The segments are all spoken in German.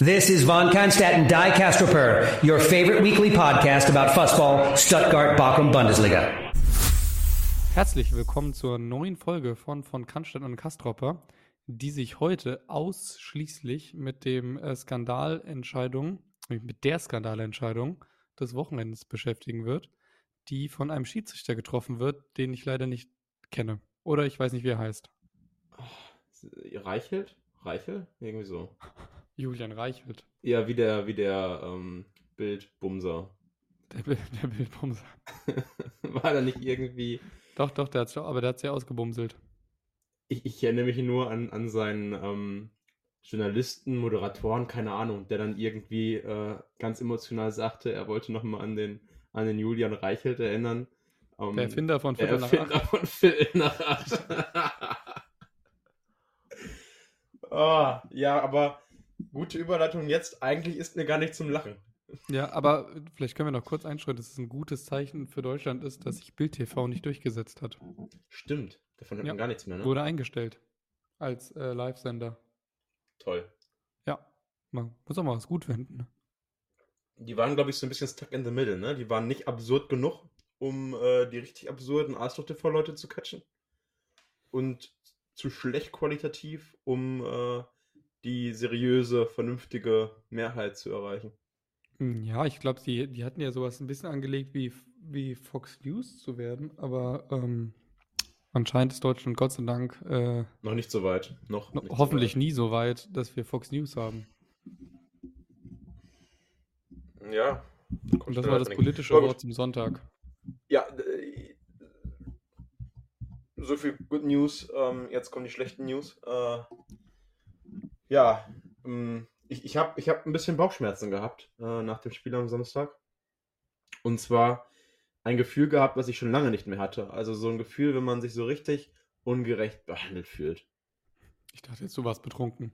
This is Von Kannstadt and Die Castroper, your favorite weekly podcast about Fussball, Stuttgart, Bochum, Bundesliga. Herzlich willkommen zur neuen Folge von von Kannstadt und Kastropper, die sich heute ausschließlich mit dem äh, Skandalentscheidung, mit der Skandalentscheidung des Wochenendes beschäftigen wird, die von einem Schiedsrichter getroffen wird, den ich leider nicht kenne. Oder ich weiß nicht, wie er heißt. Reichelt? Reichel? Irgendwie so. Julian Reichelt. Ja, wie der, wie der ähm, Bildbumser. Der, Bild, der Bildbumser. War da nicht irgendwie. Doch, doch, der hat's, aber der hat ja ausgebumselt. Ich, ich erinnere mich nur an, an seinen ähm, Journalisten, Moderatoren, keine Ahnung, der dann irgendwie äh, ganz emotional sagte, er wollte nochmal an den, an den Julian Reichelt erinnern. Ähm, der Erfinder von Viertel nach Erfinder von Viertel nach acht. oh, ja, aber Gute Überleitung jetzt. Eigentlich ist mir gar nicht zum Lachen. Ja, aber vielleicht können wir noch kurz einschreiten, dass es ein gutes Zeichen für Deutschland ist, dass sich Bild TV nicht durchgesetzt hat. Stimmt. Davon hat ja. man gar nichts mehr, ne? Wurde eingestellt. Als äh, Live-Sender. Toll. Ja. Man muss auch mal was gut finden. Ne? Die waren, glaube ich, so ein bisschen stuck in the middle, ne? Die waren nicht absurd genug, um äh, die richtig absurden Arschloch TV-Leute zu catchen. Und zu schlecht qualitativ, um äh, die seriöse, vernünftige Mehrheit zu erreichen. Hm, ja, ich glaube, die, die hatten ja sowas ein bisschen angelegt, wie, wie Fox News zu werden, aber ähm, anscheinend ist Deutschland Gott sei Dank äh, noch nicht so weit. Noch, nicht hoffentlich so nie so weit, dass wir Fox News haben. Ja. Und das war das politische Wort zum Sonntag. Ja, so viel Good News. Ähm, jetzt kommen die schlechten News. Äh, ja, ähm, ich, ich habe ich hab ein bisschen Bauchschmerzen gehabt äh, nach dem Spiel am Samstag. Und zwar ein Gefühl gehabt, was ich schon lange nicht mehr hatte. Also so ein Gefühl, wenn man sich so richtig ungerecht behandelt fühlt. Ich dachte jetzt, du warst betrunken.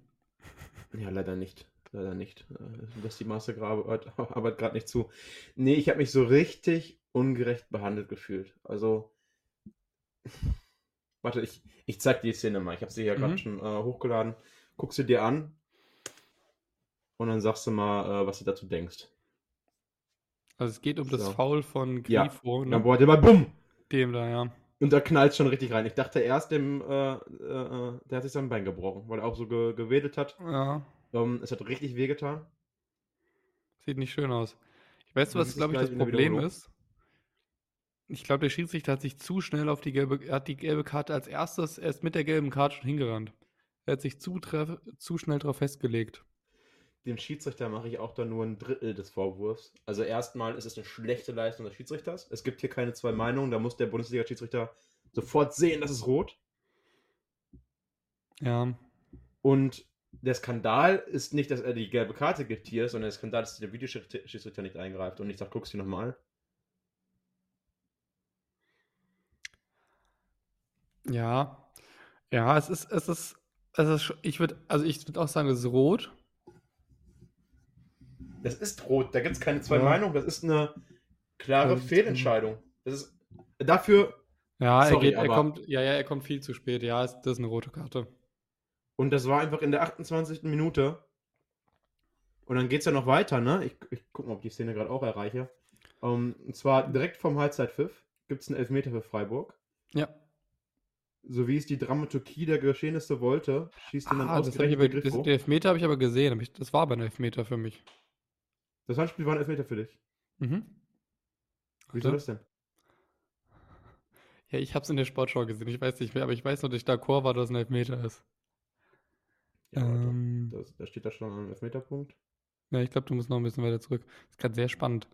Ja, leider nicht. Leider nicht. Äh, das die Masterarbeit Arbeit gerade nicht zu. Nee, ich habe mich so richtig ungerecht behandelt gefühlt. Also. Warte, ich, ich zeig dir die Szene mal. Ich habe sie ja gerade mhm. schon äh, hochgeladen guckst du dir an und dann sagst du mal, äh, was du dazu denkst. Also es geht um so. das Foul von Grifo. Ja, ne? boah, der war bumm. Dem da, ja. Und da knallt schon richtig rein. Ich dachte erst, dem, äh, äh, der hat sich sein Bein gebrochen, weil er auch so ge gewedelt hat. Ja. Ähm, es hat richtig wehgetan. Sieht nicht schön aus. Ich weiß, was, glaube ich, das Problem ist. Ich glaube, der Schiedsrichter hat sich zu schnell auf die gelbe, hat die gelbe Karte als erstes erst mit der gelben Karte schon hingerannt. Er hat sich zu, zu schnell darauf festgelegt. Dem Schiedsrichter mache ich auch dann nur ein Drittel des Vorwurfs. Also erstmal ist es eine schlechte Leistung des Schiedsrichters. Es gibt hier keine zwei Meinungen. Da muss der Bundesliga-Schiedsrichter sofort sehen, dass es rot. Ja. Und der Skandal ist nicht, dass er die gelbe Karte gibt hier, sondern der Skandal ist, dass der Videoschiedsrichter nicht eingreift und nicht sagt, guckst du nochmal. Ja. Ja, es ist, es ist also ich würde also ich würde auch sagen, es ist rot. Das ist rot, da gibt es keine zwei ja. Meinungen, das ist eine klare Fehlentscheidung. Das ist dafür. Ja, sorry, er, geht, er kommt, ja, ja, er kommt viel zu spät. Ja, das ist eine rote Karte. Und das war einfach in der 28. Minute. Und dann geht es ja noch weiter, ne? Ich, ich gucke mal, ob ich die Szene gerade auch erreiche. Um, und zwar direkt vom Halbzeitpfiff gibt es einen Elfmeter für Freiburg. Ja so wie es die Dramaturgie der Geschehnisse wollte, schießt ihn dann ah, ausgerechnet das, das, Den Elfmeter habe ich aber gesehen. Das war aber ein Elfmeter für mich. Das Handspiel war ein Elfmeter für dich? Mhm. Wieso das denn? Ja, ich habe es in der Sportschau gesehen. Ich weiß nicht mehr, aber ich weiß nur, dass ich d'accord war, dass es ein Elfmeter ist. Ja, ähm, da, da steht da schon ein Elfmeterpunkt. Ja, ich glaube, du musst noch ein bisschen weiter zurück. Das ist gerade sehr spannend.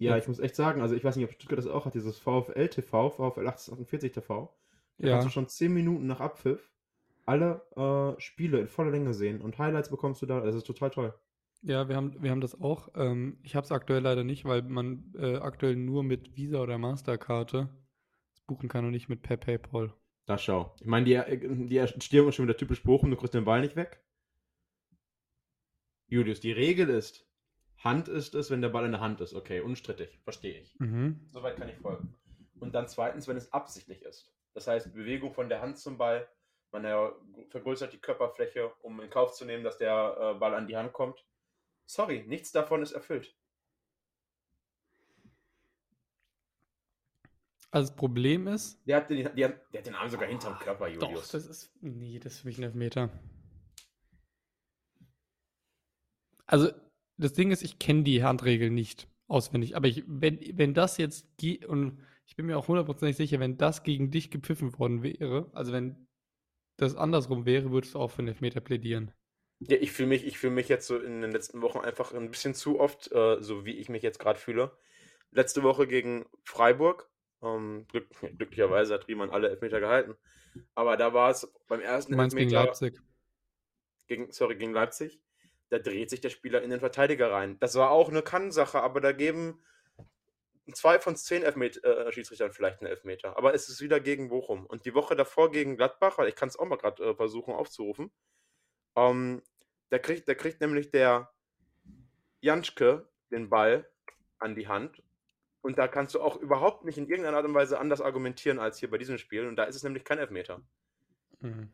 Ja, ich muss echt sagen, also ich weiß nicht, ob Stuttgart das auch hat, dieses VfL TV, VfL 1848 TV. Da ja. kannst du schon 10 Minuten nach Abpfiff alle äh, Spiele in voller Länge sehen und Highlights bekommst du da. Das ist total toll. Ja, wir haben, wir haben das auch. Ähm, ich habe es aktuell leider nicht, weil man äh, aktuell nur mit Visa oder Masterkarte buchen kann und nicht mit per PayPal. Da schau. Ich meine, die, äh, die Erstehung ist schon wieder typisch Bochum, du kriegst den Ball nicht weg. Julius, die Regel ist, Hand ist es, wenn der Ball in der Hand ist. Okay, unstrittig, verstehe ich. Mhm. Soweit kann ich folgen. Und dann zweitens, wenn es absichtlich ist. Das heißt, Bewegung von der Hand zum Ball Man vergrößert die Körperfläche, um in Kauf zu nehmen, dass der äh, Ball an die Hand kommt. Sorry, nichts davon ist erfüllt. Also das Problem ist. Der hat den, der, der hat den Arm sogar hinterm Körper, Doch, Julius. das ist. Nee, das ist für mich ein Elfmeter. Also, das Ding ist, ich kenne die Handregel nicht auswendig. Aber ich, wenn, wenn das jetzt geht, und ich bin mir auch hundertprozentig sicher, wenn das gegen dich gepfiffen worden wäre, also wenn das andersrum wäre, würdest du auch für einen Elfmeter plädieren. Ja, ich fühle mich, ich mich jetzt so in den letzten Wochen einfach ein bisschen zu oft, äh, so wie ich mich jetzt gerade fühle. Letzte Woche gegen Freiburg. Ähm, glück, glücklicherweise hat Riemann alle Elfmeter gehalten. Aber da war es beim ersten meinst gegen Elfmeter Leipzig. gegen, sorry, gegen Leipzig. Da dreht sich der Spieler in den Verteidiger rein. Das war auch eine Kannsache, aber da geben zwei von zehn Elfmet äh, Schiedsrichtern vielleicht einen Elfmeter. Aber es ist wieder gegen Bochum. Und die Woche davor gegen Gladbach, weil ich kann es auch mal gerade äh, versuchen aufzurufen, ähm, da, kriegt, da kriegt nämlich der Janschke den Ball an die Hand. Und da kannst du auch überhaupt nicht in irgendeiner Art und Weise anders argumentieren als hier bei diesem Spiel. Und da ist es nämlich kein Elfmeter. Mhm.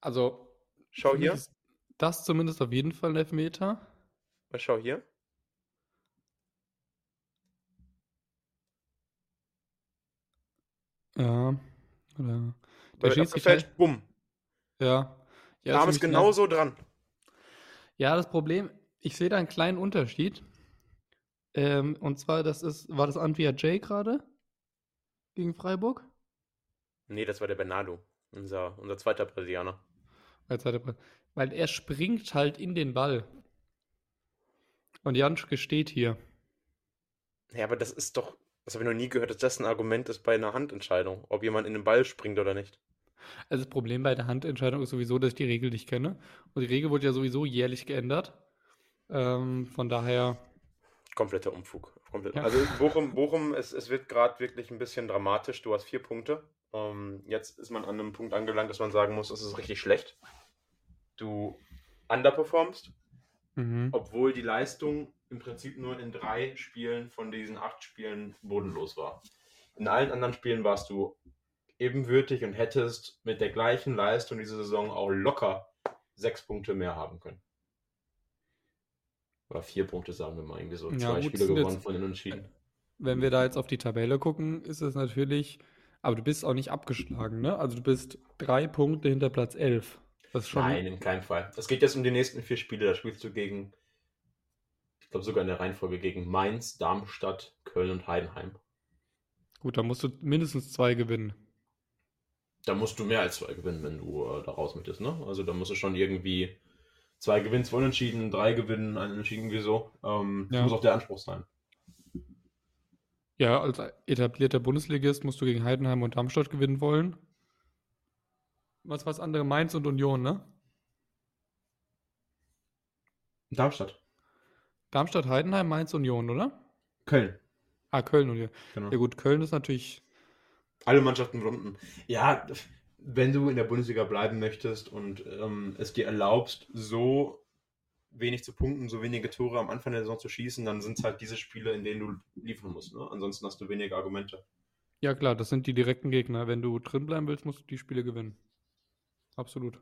Also, Schau hier. ist das zumindest auf jeden Fall ein Elfmeter. Mal schau hier. Ja. Oder der Schiedsrichter. bumm. Ja. Ja, mich ein genauso dran. Ja, das Problem, ich sehe da einen kleinen Unterschied. Ähm, und zwar, das ist, war das Antwia J gerade gegen Freiburg? Nee, das war der Bernardo, unser, unser zweiter Brasilianer. Zweiter Weil er springt halt in den Ball. Und Janschke steht hier. Ja, aber das ist doch, das habe ich noch nie gehört, dass das ein Argument ist bei einer Handentscheidung, ob jemand in den Ball springt oder nicht. Also das Problem bei der Handentscheidung ist sowieso, dass ich die Regel nicht kenne. Und die Regel wurde ja sowieso jährlich geändert. Ähm, von daher, Kompletter Umfug. Komplett. Ja. Also Bochum, Bochum es, es wird gerade wirklich ein bisschen dramatisch. Du hast vier Punkte. Ähm, jetzt ist man an einem Punkt angelangt, dass man sagen muss, es ist richtig schlecht. Du underperformst, mhm. obwohl die Leistung im Prinzip nur in drei Spielen von diesen acht Spielen bodenlos war. In allen anderen Spielen warst du ebenwürdig und hättest mit der gleichen Leistung diese Saison auch locker sechs Punkte mehr haben können. Oder vier Punkte, sagen wir mal, irgendwie so. Ja, Zwei gut, Spiele gewonnen jetzt- von den Unentschieden. wenn wir da jetzt auf die Tabelle gucken, ist es natürlich, aber du bist auch nicht abgeschlagen, ne? Also du bist drei Punkte hinter Platz 11. Das Nein, in keinem Fall. Es geht jetzt um die nächsten vier Spiele. Da spielst du gegen, ich glaube sogar in der Reihenfolge, gegen Mainz, Darmstadt, Köln und Heidenheim. gut, da musst du mindestens zwei gewinnen. Da musst du mehr als zwei gewinnen, wenn du äh, da raus möchtest, ne? Also da musst du schon irgendwie zwei gewinnen, zwei unentschieden, drei gewinnen, ein unentschieden, irgendwie so. Ähm, Das Ja. muss auch der Anspruch sein. Ja, als etablierter Bundesligist musst du gegen Heidenheim und Darmstadt gewinnen wollen. Was was andere Mainz und Union, ne? Darmstadt. Darmstadt, Heidenheim, Mainz, Union, oder? Köln. Ah, Köln, Union. Genau. Ja gut, Köln ist natürlich, Alle Mannschaften unten. Ja, wenn du in der Bundesliga bleiben möchtest und ähm, es dir erlaubst, so wenig zu punkten, so wenige Tore am Anfang der Saison zu schießen, dann sind es halt diese Spiele, in denen du liefern musst. Ne? Ansonsten hast du weniger Argumente. ja klar, das sind die direkten Gegner. Wenn du drin bleiben willst, musst du die Spiele gewinnen. Absolut.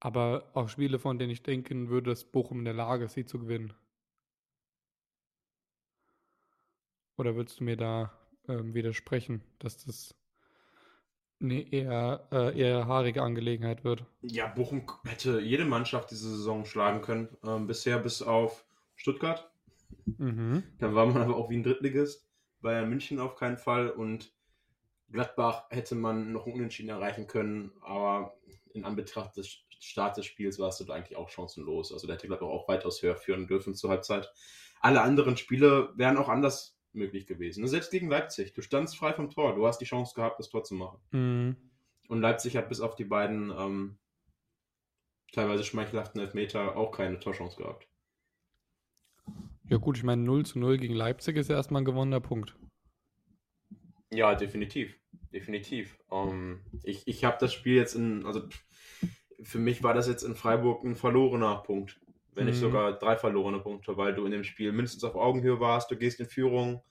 Aber auch Spiele, von denen ich denken würde, dass Bochum in der Lage ist, sie zu gewinnen. Oder würdest du mir da ähm, widersprechen, dass das eine eher, äh, eher haarige Angelegenheit wird? Ja, Bochum hätte jede Mannschaft diese Saison schlagen können. Ähm, bisher bis auf Stuttgart. Mhm. Da war man aber auch wie ein Drittligist. Bayern München auf keinen Fall. Und Gladbach hätte man noch Unentschieden erreichen können. Aber in Anbetracht des Starts des Spiels warst du da eigentlich auch chancenlos. Also der hätte Gladbach auch weitaus höher führen dürfen zur Halbzeit. Alle anderen Spiele wären auch anders möglich gewesen. Selbst gegen Leipzig. Du standst frei vom Tor. Du hast die Chance gehabt, das Tor zu machen. Mhm. Und Leipzig hat bis auf die beiden ähm, teilweise schmeichelhaften Elfmeter auch keine Torchance gehabt. Ja gut, ich meine 0 zu 0 gegen Leipzig ist ja erstmal ein gewonnener Punkt. Ja, definitiv. Definitiv. Ähm, ich ich habe das Spiel jetzt in, also für mich war das jetzt in Freiburg ein verlorener Punkt. Wenn nicht Mhm. sogar drei verlorene Punkte, weil du in dem Spiel mindestens auf Augenhöhe warst, du gehst in Führung.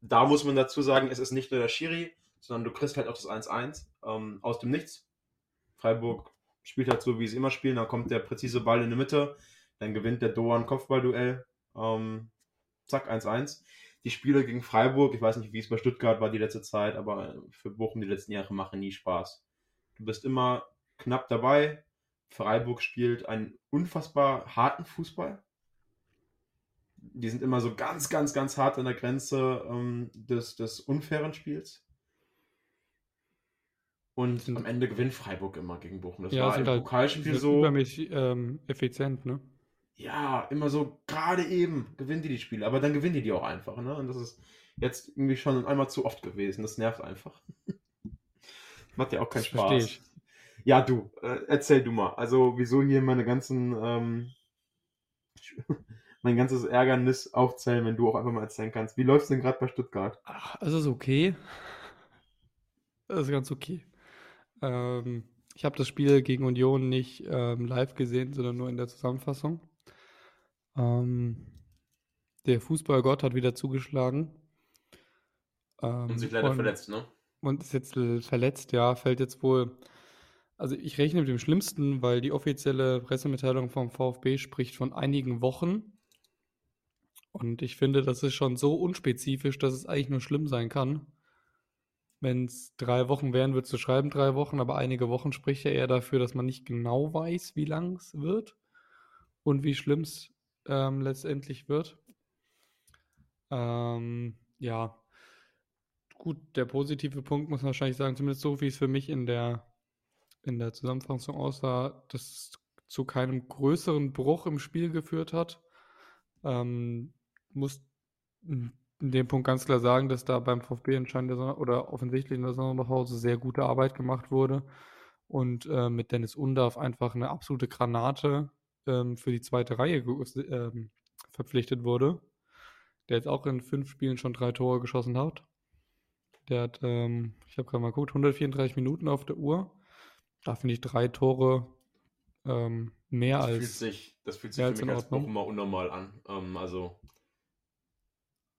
Da muss man dazu sagen, es ist nicht nur der Schiri, sondern du kriegst halt auch das 1-1 ähm, aus dem Nichts. Freiburg spielt halt so, wie sie immer spielen, dann kommt der präzise Ball in die Mitte, dann gewinnt der Doan Kopfballduell, ähm, zack, 1-1. Die Spiele gegen Freiburg, ich weiß nicht, wie es bei Stuttgart war die letzte Zeit, aber für Bochum die letzten Jahre machen nie Spaß. Du bist immer knapp dabei. Freiburg spielt einen unfassbar harten Fußball. Die sind immer so ganz, ganz, ganz hart an der Grenze ähm, des, des unfairen Spiels. Und am Ende gewinnt Freiburg immer gegen Bochum. Das ja, war im halt Pokalspiel sind so. übermäßig ähm, effizient, ne? Ja, immer so gerade eben gewinnen die die Spiele, aber dann gewinnen die die auch einfach. Ne? Und das ist jetzt irgendwie schon einmal zu oft gewesen. Das nervt einfach. Macht ja auch keinen Das Spaß. ich. Ja, du, äh, erzähl du mal. Also, wieso hier meine ganzen, ähm, mein ganzes Ärgernis aufzählen, wenn du auch einfach mal erzählen kannst. Wie läuft's denn gerade bei Stuttgart? Ach, es ist okay. Es ist ganz okay. Ähm, ich habe das Spiel gegen Union nicht ähm, live gesehen, sondern nur in der Zusammenfassung. Ähm, der Fußballgott hat wieder zugeschlagen. Ähm, Und sich leider und- verletzt, ne? Und ist jetzt äh, verletzt, ja, fällt jetzt wohl. Also ich rechne mit dem Schlimmsten, weil die offizielle Pressemitteilung vom VfB spricht von einigen Wochen. Und ich finde, das ist schon so unspezifisch, dass es eigentlich nur schlimm sein kann. Wenn es drei Wochen wären, würdest du schreiben drei Wochen, aber einige Wochen spricht ja eher dafür, dass man nicht genau weiß, wie lang es wird und wie schlimm es ähm, letztendlich wird. Ähm, ja, gut, der positive Punkt muss man wahrscheinlich sagen, zumindest so wie es für mich in der, in der Zusammenfassung aussah, dass es zu keinem größeren Bruch im Spiel geführt hat. Ähm, muss in dem Punkt ganz klar sagen, dass da beim VfB anscheinend oder offensichtlich in der Sommerpause sehr gute Arbeit gemacht wurde und äh, mit Dennis Undarf einfach eine absolute Granate ähm, für die zweite Reihe ge- ähm, verpflichtet wurde, der jetzt auch in fünf Spielen schon drei Tore geschossen hat. Der hat, ähm, ich habe gerade mal geguckt, 134 Minuten auf der Uhr. Da finde ich drei Tore ähm, mehr Das fühlt als. sich, das fühlt sich für mich als Ordnung. Bochumer unnormal an. Ähm, also,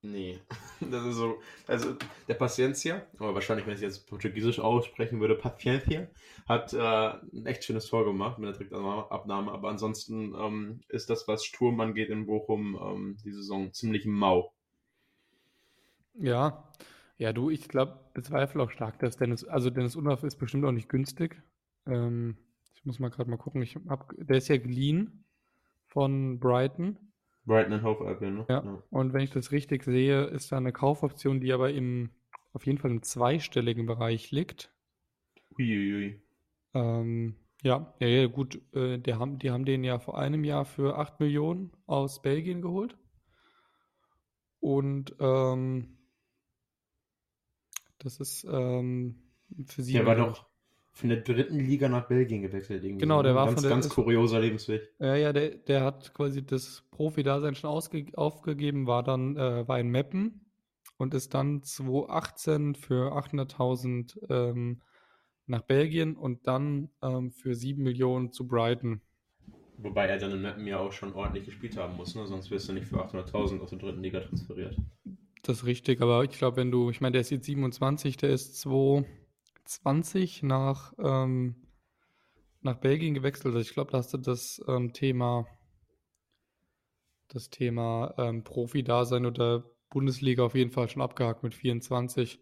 nee. Das ist so, also der Paciencia, aber wahrscheinlich, wenn ich es jetzt portugiesisch aussprechen würde, Paciencia, hat äh, ein echt schönes Tor gemacht mit der Direktabnahme, aber ansonsten ähm, ist das, was Sturm angeht in Bochum, ähm, die Saison ziemlich mau. Ja, ja, du, ich glaube, bezweifle auch stark, dass Dennis, also Dennis Undaff ist bestimmt auch nicht günstig. Ähm, ich muss mal gerade mal gucken, ich hab, der ist ja geliehen von Brighton. Brighton and Hove Albion, ne? Ja. Und wenn ich das richtig sehe, ist da eine Kaufoption, die aber im, auf jeden Fall im zweistelligen Bereich liegt. Uiuiui. Ähm, ja, ja, ja, gut, äh, die haben, die haben den ja vor einem Jahr für 8 Millionen aus Belgien geholt. Und ähm, das ist ähm, für sie. Der war doch von der dritten Liga nach Belgien gewechselt. Irgendwie Genau, der ne? war ganz, von der- ganz ist- kurioser Lebensweg. Ja, ja, der, der hat quasi das Profi-Dasein schon ausge aufgegeben, war dann äh, war in Meppen und ist dann 2018 für 800.000 ähm, nach Belgien und dann ähm, für 7 Millionen zu Brighton. Wobei er dann in Mappen ja auch schon ordentlich gespielt haben muss, ne? sonst wirst du nicht für 800.000 aus der dritten Liga transferiert. Das ist richtig, aber ich glaube, wenn du, ich meine, der ist jetzt 27, der ist 2020 nach, ähm, nach Belgien gewechselt. Also ich glaube, da hast du das ähm, Thema, das Thema ähm, Profi-Dasein oder Bundesliga auf jeden Fall schon abgehakt mit 24,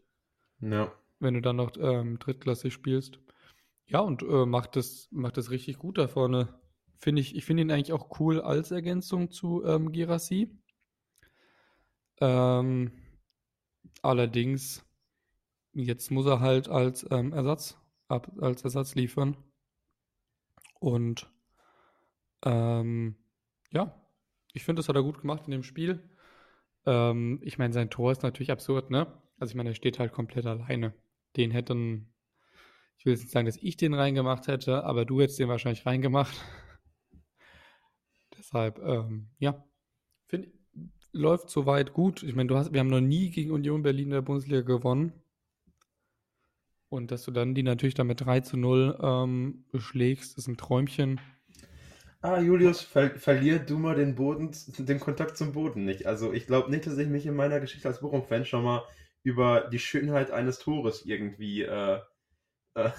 Ja. wenn du dann noch ähm, drittklassig spielst. Ja, und äh, macht das, macht das richtig gut da vorne. Finde ich, ich finde ihn eigentlich auch cool als Ergänzung zu ähm, Girassi. Ähm, allerdings, jetzt muss er halt als ähm, Ersatz, ab, als Ersatz liefern. Und ähm, ja, ich finde, das hat er gut gemacht in dem Spiel. Ähm, ich meine, sein Tor ist natürlich absurd, ne? Also ich meine, er steht halt komplett alleine. Den hätten, ich will jetzt nicht sagen, dass ich den reingemacht hätte, aber du hättest den wahrscheinlich reingemacht. Deshalb, ähm, ja, finde läuft soweit gut. Ich meine, du hast, wir haben noch nie gegen Union Berlin in der Bundesliga gewonnen. Und dass du dann die natürlich dann mit 3 zu 0 ähm, beschlägst, ist ein Träumchen. Ah, Julius, ver verlier du mal den Boden, den Kontakt zum Boden nicht. Also ich glaube nicht, dass ich mich in meiner Geschichte als Bochum-Fan schon mal über die Schönheit eines Tores irgendwie äh, äh,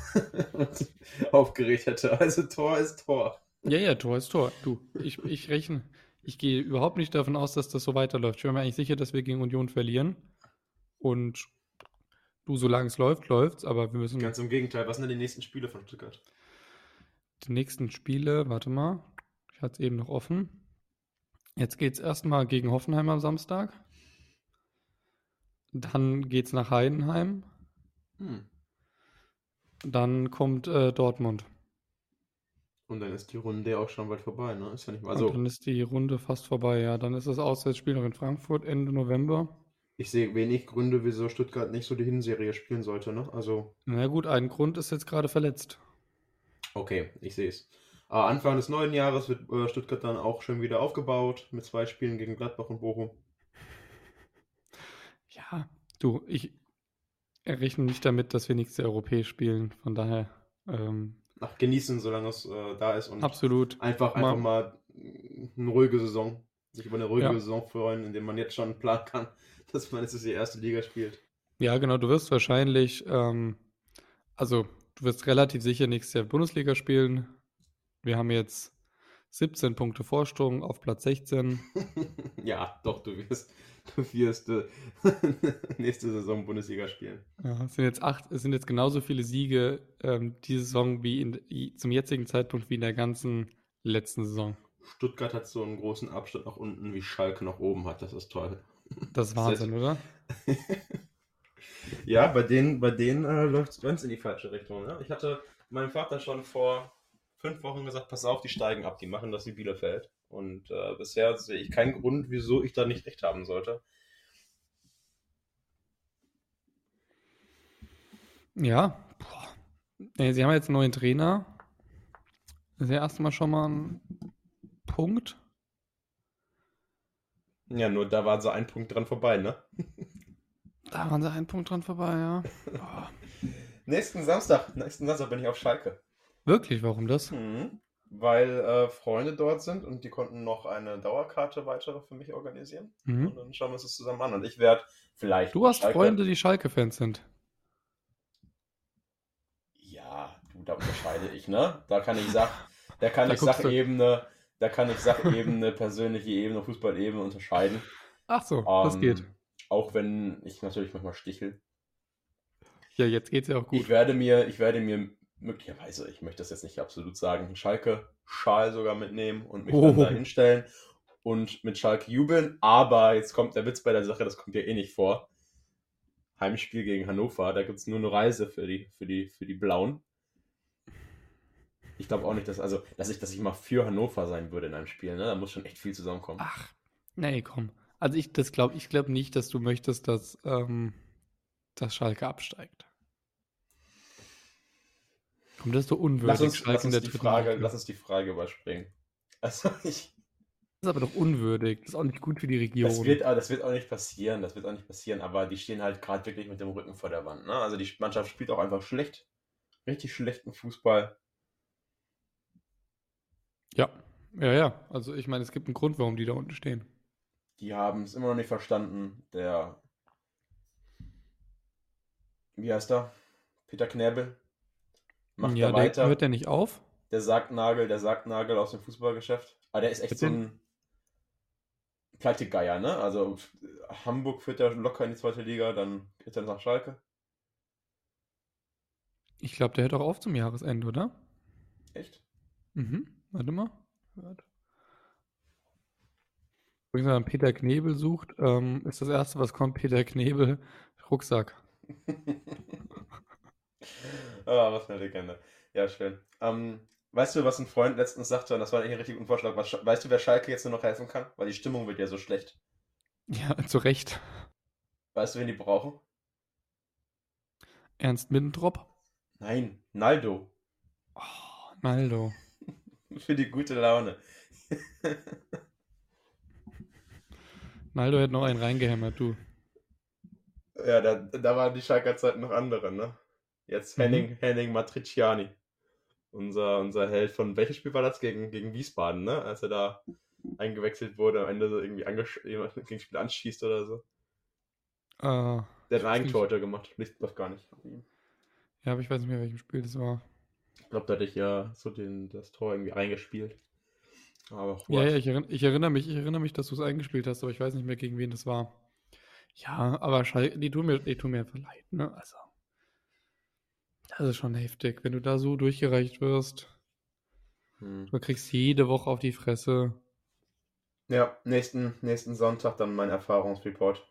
aufgeregt hätte. Also Tor ist Tor. Ja, ja, Tor ist Tor. Du, ich, ich rechne. Ich gehe überhaupt nicht davon aus, dass das so weiterläuft. Ich bin mir eigentlich sicher, dass wir gegen Union verlieren. Und du, solange es läuft, läuft's, aber wir müssen. Ganz im Gegenteil. Was sind denn die nächsten Spiele von Stuttgart? Die nächsten Spiele, warte mal. Ich hatte es eben noch offen. Jetzt geht es erstmal gegen Hoffenheim am Samstag. Dann geht es nach Heidenheim. Hm. Dann kommt äh, Dortmund. Und dann ist die Runde auch schon bald vorbei, ne? Ist ja nicht mal so. dann ist die Runde fast vorbei, ja. Dann ist das Auswärtsspiel noch in Frankfurt Ende November. Ich sehe wenig Gründe, wieso Stuttgart nicht so die Hinserie spielen sollte, ne? Also, Na gut, ein Grund ist jetzt gerade verletzt. okay, ich sehe es. Aber Anfang des neuen Jahres wird äh, Stuttgart dann auch schon wieder aufgebaut mit zwei Spielen gegen Gladbach und Bochum. Ja, du, ich rechne nicht damit, dass wir nächstes Jahr europäisch spielen. Von daher, ähm, Ach, genießen, solange es äh, da ist und absolut. einfach, Mal- einfach mal eine ruhige Saison. Sich über eine ruhige Ja. Saison freuen, indem man jetzt schon planen kann, dass man jetzt die erste Liga spielt. Ja, genau, du wirst wahrscheinlich, ähm, also du wirst relativ sicher nächstes Jahr Bundesliga spielen. Wir haben jetzt 17 Punkte Vorsprung auf Platz 16. ja, doch, du wirst, du wirst äh, nächste Saison Bundesliga spielen. Ja, es sind jetzt acht, es sind jetzt genauso viele Siege ähm, diese Saison wie in, zum jetzigen Zeitpunkt wie in der ganzen letzten Saison. Stuttgart hat so einen großen Abstand nach unten, wie Schalke nach oben hat. Das ist toll. Das ist Wahnsinn, oder? Ja, bei denen, bei denen äh, läuft es ganz in die falsche Richtung. Ne? Ich hatte meinem Vater schon vor fünf Wochen gesagt, pass auf, die steigen ab, die machen das wie Bielefeld. Und äh, bisher sehe ich keinen Grund, wieso ich da nicht recht haben sollte. Ja, boah. Sie haben jetzt einen neuen Trainer. Das ist ja erstmal schon mal ein Punkt. Ja, nur da war so ein Punkt dran vorbei, ne? Da waren sie einen Punkt dran vorbei, ja. Boah. Nächsten Samstag, nächsten Samstag bin ich auf Schalke. Wirklich, warum das? Mhm. Weil äh, Freunde dort sind und die konnten noch eine Dauerkarte weitere für mich organisieren. Und Mhm. dann schauen wir uns das zusammen an. Und ich werde vielleicht. Du hast Schalke- Freunde, die Schalke-Fans sind. Ja, du, da unterscheide ich, ne? Da kann ich Sach, da kann Da ich guckst du- Sachebene, da kann ich Sachebene, persönliche Ebene, Fußballebene unterscheiden. Ach so, das Ähm, geht. Auch wenn ich natürlich manchmal stichel. Ja, jetzt geht's ja auch Ich gut. werde mir, ich werde mir möglicherweise, ich möchte das jetzt nicht absolut sagen, einen Schalke-Schal sogar mitnehmen und mich dann Oh. da hinstellen und mit Schalke jubeln. Aber jetzt kommt der Witz bei der Sache, das kommt ja eh nicht vor. Heimspiel gegen Hannover, da gibt es nur eine Reise für die, für die, für die Blauen. Ich glaube auch nicht, dass, also, dass ich, dass ich mal für Hannover sein würde in einem Spiel, ne? Da muss schon echt viel zusammenkommen. Ach, nee, komm. Also ich das glaube ich glaube nicht, dass du möchtest, dass, ähm, dass Schalke absteigt. Komm, das ist so unwürdig. lass uns, Schalke lass in uns der die Frage, lass uns die Frage überspringen. Also ich, Das ist aber doch unwürdig. Das ist auch nicht gut für die Region. Das wird, das wird auch nicht passieren, das wird auch nicht passieren, aber die stehen halt gerade wirklich mit dem Rücken vor der Wand. Ne? Also die Mannschaft spielt auch einfach schlecht. Richtig schlechten Fußball. Ja, ja, ja. Also ich meine, es gibt einen Grund, warum die da unten stehen. Die haben es immer noch nicht verstanden. Der. Wie heißt er? Peter Knäbel. Macht ja, da der, weiter. hört der nicht auf? Der Sargnagel, der Sargnagel aus dem Fußballgeschäft. Aber der ist echt Mit so ein Pleitegeier, ne? Also Hamburg führt er locker in die zweite Liga, dann geht er nach Schalke. Ich glaube, der hört auch auf zum Jahresende, oder? Echt? Mhm. Warte mal. Warte. Übrigens, wenn man Peter Knebel sucht, ähm, ist das erste, was kommt, Peter Knebel, Rucksack. Ah, was eine Legende. Ja, schön. Ähm, weißt du, was ein Freund letztens sagte, und das war eigentlich ein richtig guter Vorschlag, was, weißt du, wer Schalke jetzt nur noch helfen kann? Weil die Stimmung wird ja so schlecht. Ja, zu Recht. Weißt du, wen die brauchen? Ernst Middendorp. Nein, Naldo. Oh, Naldo. Für die gute Laune. Naldo hätte noch einen reingehämmert, du. Ja, da, da waren die Schalker Zeit noch andere, ne? Jetzt Mhm. Henning, Henning Matriciani. Unser, unser Held von welches Spiel war das? Gegen, gegen Wiesbaden, ne? Als er da eingewechselt wurde, am Ende so irgendwie angesch jemand gegen das Spiel anschießt oder so. Äh, Der hat ein Eigentor heute gemacht. Licht läuft gar nicht. Ja, aber ich weiß nicht mehr, welchem Spiel das war. Ich glaube, da hatte ich ja so den, das Tor irgendwie reingespielt. Aber ja, ja ich, erinn, ich, erinnere mich, ich erinnere mich, dass du es eingespielt hast, aber ich weiß nicht mehr, gegen wen das war. Ja, aber Schalke, die tun mir, die tun mir einfach leid, ne? Also. Das ist schon heftig, wenn du da so durchgereicht wirst. Hm. Du kriegst jede Woche auf die Fresse. Ja, nächsten, nächsten Sonntag dann mein Erfahrungsreport.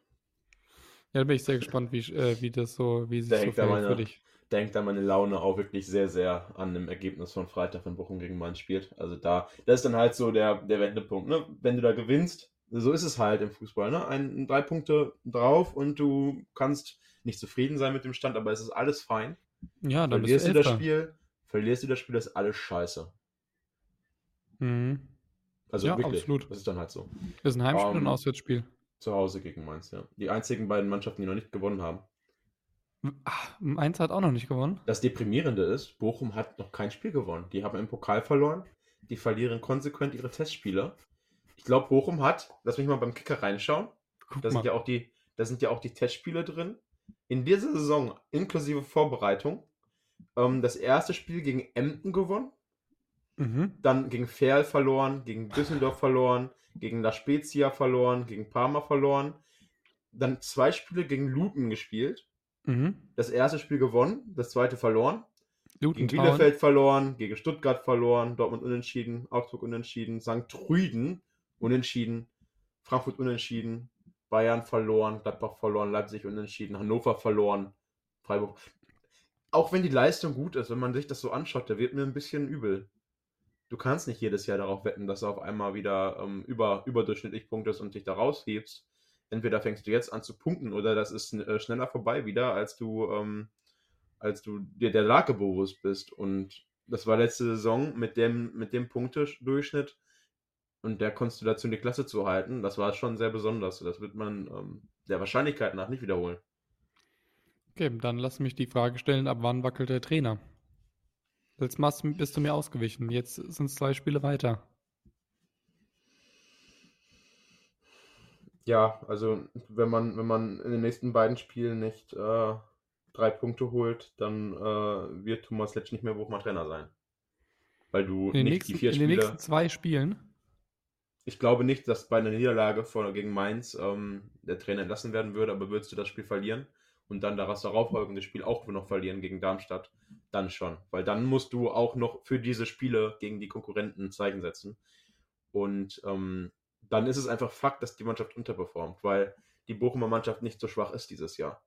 Ja, da bin ich sehr gespannt, wie, äh, wie das so, wie sich da so verhält für dich. Denkt da meine Laune auch wirklich sehr, sehr an dem Ergebnis von Freitag, wenn Bochum gegen Mainz spielt. Also da, das ist dann halt so der, der Wendepunkt, ne? Wenn du da gewinnst, so ist es halt im Fußball, ne? Ein, drei Punkte drauf und du kannst nicht zufrieden sein mit dem Stand, aber es ist alles fein. Ja, dann verlierst du das Spiel, verlierst du das Spiel, das ist alles scheiße. Mhm. Also ja, wirklich, absolut. das ist dann halt so. Das ist ein Heimspiel um, und ein ähm, Auswärtsspiel. Zu Hause gegen Mainz, ja. Die einzigen beiden Mannschaften, die noch nicht gewonnen haben. Ach, Mainz hat auch noch nicht gewonnen. Das Deprimierende ist, Bochum hat noch kein Spiel gewonnen. Die haben im Pokal verloren. Die verlieren konsequent ihre Testspiele. Ich glaube, Bochum hat, lass mich mal beim Kicker reinschauen. Guck da sind ja auch die, da sind ja auch die Testspiele drin. In dieser Saison, inklusive Vorbereitung, ähm, das erste Spiel gegen Emden gewonnen. Mhm. Dann gegen Ferl verloren, gegen Düsseldorf verloren, gegen La Spezia verloren, gegen Parma verloren. Dann zwei Spiele gegen Luton gespielt. Mhm. Das erste Spiel gewonnen, das zweite verloren. Gegen Bielefeld verloren, gegen Stuttgart verloren, Dortmund unentschieden, Augsburg unentschieden, St. Trüden unentschieden, Frankfurt unentschieden, Bayern verloren, Gladbach verloren, Leipzig unentschieden, Hannover verloren, Freiburg. Auch wenn die Leistung gut ist, wenn man sich das so anschaut, da wird mir ein bisschen übel du kannst nicht jedes Jahr darauf wetten, dass du auf einmal wieder ähm, über, überdurchschnittlich punktest und dich da raushebst. Entweder fängst du jetzt an zu punkten oder das ist äh, schneller vorbei wieder, als du, ähm, als du dir der Lage bewusst bist. Und das war letzte Saison mit dem, mit dem Punktedurchschnitt und der Konstellation die Klasse zu halten. Das war schon sehr besonders. Das wird man ähm, der Wahrscheinlichkeit nach nicht wiederholen. Okay, dann lass mich die Frage stellen, ab wann wackelt der Trainer? Jetzt bist du mir ausgewichen. Jetzt sind es zwei Spiele weiter. Ja, also wenn man, wenn man in den nächsten beiden Spielen nicht äh, drei Punkte holt, dann äh, wird Thomas Letsch nicht mehr Bochumer Trainer sein. Weil du in nicht nächsten, die vier Spiele. In den nächsten zwei Spielen? Ich glaube nicht, dass bei einer Niederlage vor, gegen Mainz ähm, der Trainer entlassen werden würde, aber würdest du das Spiel verlieren und dann daraus darauffolgende Spiel auch noch verlieren gegen Darmstadt, dann schon. Weil dann musst du auch noch für diese Spiele gegen die Konkurrenten Zeichen setzen. Und ähm, dann ist es einfach Fakt, dass die Mannschaft unterperformt, weil die Bochumer Mannschaft nicht so schwach ist dieses Jahr.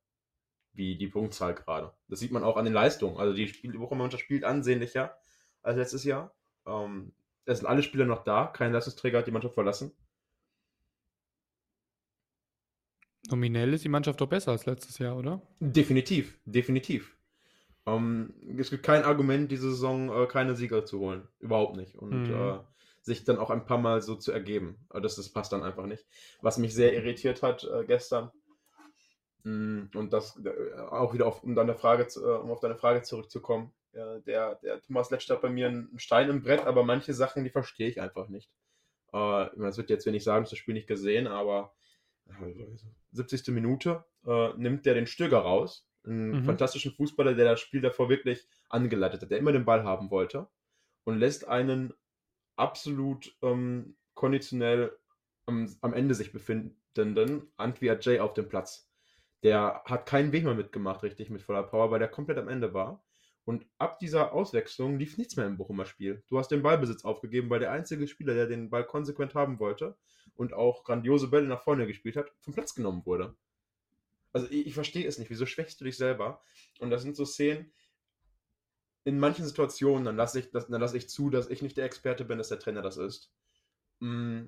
Wie die Punktzahl gerade. Das sieht man auch an den Leistungen. Also die, Spiel, die Bochumer Mannschaft spielt ansehnlicher als letztes Jahr. Ähm, es sind alle Spieler noch da. Kein Leistungsträger hat die Mannschaft verlassen. Nominell ist die Mannschaft doch besser als letztes Jahr, oder? Definitiv, definitiv. Ähm, es gibt kein Argument, diese Saison äh, keine Sieger zu holen. Überhaupt nicht. Und mhm. äh, sich dann auch ein paar Mal so zu ergeben. Das, das passt dann einfach nicht. Was mich sehr irritiert hat äh, gestern, mm, und das äh, auch wieder auf, um, deine Frage zu, äh, um auf deine Frage zurückzukommen, der, der Thomas Letsch hat bei mir einen Stein im Brett, aber manche Sachen, die verstehe ich einfach nicht. Äh, das wird jetzt wenig sagen, das Spiel nicht gesehen, aber 70. Minute nimmt der den Stöger raus einen mhm. fantastischen Fußballer, der das Spiel davor wirklich angeleitet hat, der immer den Ball haben wollte und lässt einen absolut ähm, konditionell am, am, Ende sich befindenden Antwi Jay auf dem Platz. Der hat keinen Weg mehr mitgemacht, richtig, mit voller Power, weil der komplett am Ende war. Und ab dieser Auswechslung lief nichts mehr im Bochumer Spiel. Du hast den Ballbesitz aufgegeben, weil der einzige Spieler, der den Ball konsequent haben wollte und auch grandiose Bälle nach vorne gespielt hat, vom Platz genommen wurde. Also ich, ich verstehe es nicht. Wieso schwächst du dich selber? Und das sind so Szenen, in manchen Situationen, dann lasse ich, lass ich zu, dass ich nicht der Experte bin, dass der Trainer das ist. Mm,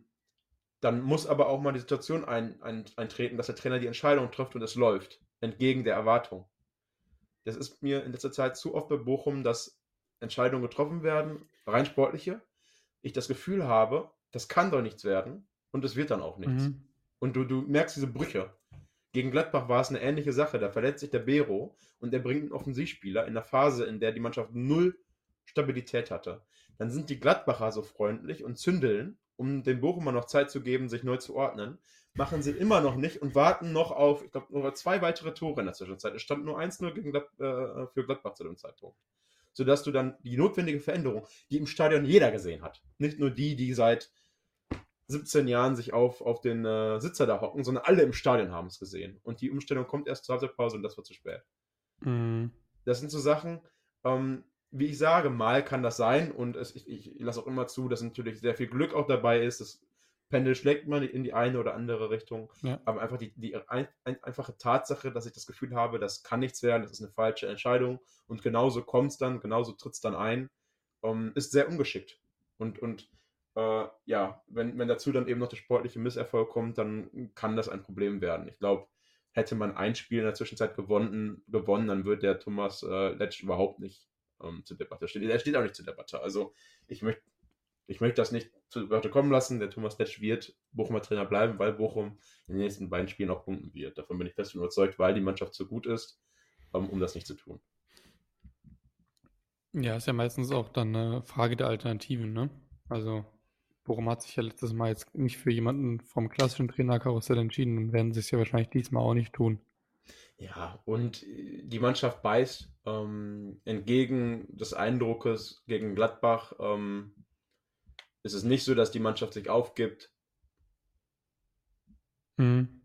dann muss aber auch mal die Situation ein, ein, eintreten, dass der Trainer die Entscheidung trifft und es läuft, entgegen der Erwartung. Das ist mir in letzter Zeit zu oft bei Bochum, dass Entscheidungen getroffen werden, rein sportliche. Ich das Gefühl habe, das kann doch nichts werden und es wird dann auch nichts. Mhm. Und du, du merkst diese Brüche. Gegen Gladbach war es eine ähnliche Sache. Da verletzt sich der Bero und er bringt einen Offensivspieler in der Phase, in der die Mannschaft null Stabilität hatte. Dann sind die Gladbacher so freundlich und zündeln, um dem Bochumer noch Zeit zu geben, sich neu zu ordnen. machen sie immer noch nicht und warten noch auf, ich glaube, nur zwei weitere Tore in der Zwischenzeit. Es stand nur 1-0 gegen Glad äh, für Gladbach zu dem Zeitpunkt. Sodass du dann die notwendige Veränderung, die im Stadion jeder gesehen hat, nicht nur die, die seit 17 Jahren sich auf, auf den äh, Sitzer da hocken, sondern alle im Stadion haben es gesehen. Und die Umstellung kommt erst zur Halbzeitpause und das wird zu spät. Mhm. Das sind so Sachen, ähm, wie ich sage, mal kann das sein und es, ich, ich lasse auch immer zu, dass natürlich sehr viel Glück auch dabei ist. Das Pendel schlägt man in die eine oder andere Richtung. Ja. Aber einfach die, die ein, ein, einfache Tatsache, dass ich das Gefühl habe, das kann nichts werden, das ist eine falsche Entscheidung und genauso kommt es dann, genauso tritt es dann ein, ähm, ist sehr ungeschickt. Und, und äh, ja, wenn, wenn dazu dann eben noch der sportliche Misserfolg kommt, dann kann das ein Problem werden. Ich glaube, hätte man ein Spiel in der Zwischenzeit gewonnen, gewonnen dann wird der Thomas äh, Letsch überhaupt nicht ähm, zur Debatte stehen. Er steht auch nicht zur Debatte. Also ich möchte ich möchte das nicht zur Debatte kommen lassen. Der Thomas Letsch wird Bochumer Trainer bleiben, weil Bochum in den nächsten beiden Spielen auch punkten wird. Davon bin ich fest überzeugt, weil die Mannschaft so gut ist, um, um das nicht zu tun. Ja, ist ja meistens auch dann eine Frage der Alternativen, ne? Also, Bochum hat sich ja letztes Mal jetzt nicht für jemanden vom klassischen Trainerkarussell entschieden und werden es ja wahrscheinlich diesmal auch nicht tun. Ja, und die Mannschaft beißt ähm, entgegen des Eindruckes gegen Gladbach. Ähm, ist es nicht so, dass die Mannschaft sich aufgibt. Mhm.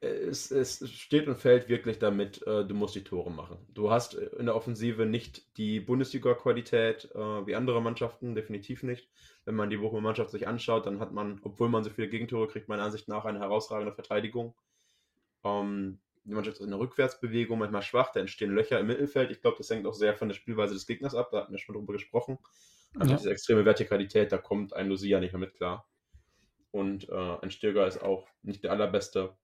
Es, es steht und fällt wirklich damit, äh, du musst die Tore machen. Du hast in der Offensive nicht die Bundesliga-Qualität äh, wie andere Mannschaften, definitiv nicht. Wenn man die Bochumer Mannschaft sich anschaut, dann hat man, obwohl man so viele Gegentore kriegt, meiner Ansicht nach eine herausragende Verteidigung. Ähm, die Mannschaft ist in der Rückwärtsbewegung manchmal schwach, da entstehen Löcher im Mittelfeld. Ich glaube, das hängt auch sehr von der Spielweise des Gegners ab, da hatten wir schon drüber gesprochen. Einfach Ja. diese extreme Vertikalität, da kommt ein Lucia nicht mehr mit klar. Und äh, ein Stöger ist auch nicht der allerbeste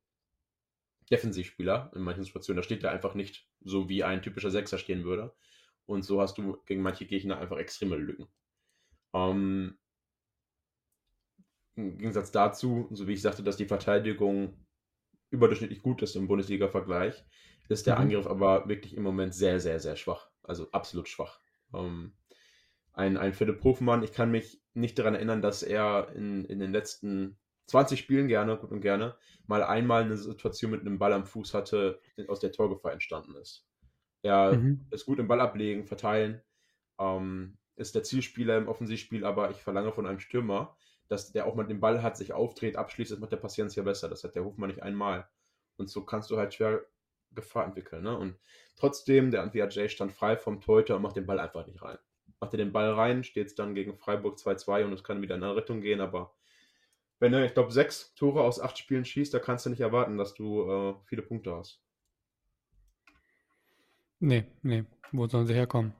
Defensivspieler in manchen Situationen. Da steht er einfach nicht so, wie ein typischer Sechser stehen würde. Und so hast du gegen manche Gegner einfach extreme Lücken. Ähm, Im Gegensatz dazu, so wie ich sagte, dass die Verteidigung überdurchschnittlich gut ist im Bundesliga-Vergleich, ist der Mhm. Angriff aber wirklich im Moment sehr, sehr, sehr schwach. Also absolut schwach. Ähm, ein, ein Philipp Hofmann, ich kann mich nicht daran erinnern, dass er in, in den letzten 20 Spielen gerne, gut und gerne, mal einmal eine Situation mit einem Ball am Fuß hatte, aus der Torgefahr entstanden ist. Er Mhm. ist gut im Ball ablegen, verteilen, ähm, ist der Zielspieler im Offensivspiel, aber ich verlange von einem Stürmer, dass der auch mal den Ball hat, sich aufdreht, abschließt, das macht der Patienz ja besser. Das hat der Hofmann nicht einmal. Und so kannst du halt schwer Gefahr entwickeln. Ne? Und trotzdem, der Antwi stand frei vom Torhüter und macht den Ball einfach nicht rein. Macht er den Ball rein, steht es dann gegen Freiburg 2-2 und es kann wieder in eine Richtung gehen, aber wenn er, ich glaube, sechs Tore aus acht Spielen schießt, da kannst du nicht erwarten, dass du äh, viele Punkte hast. Nee, nee. Wo sollen sie herkommen?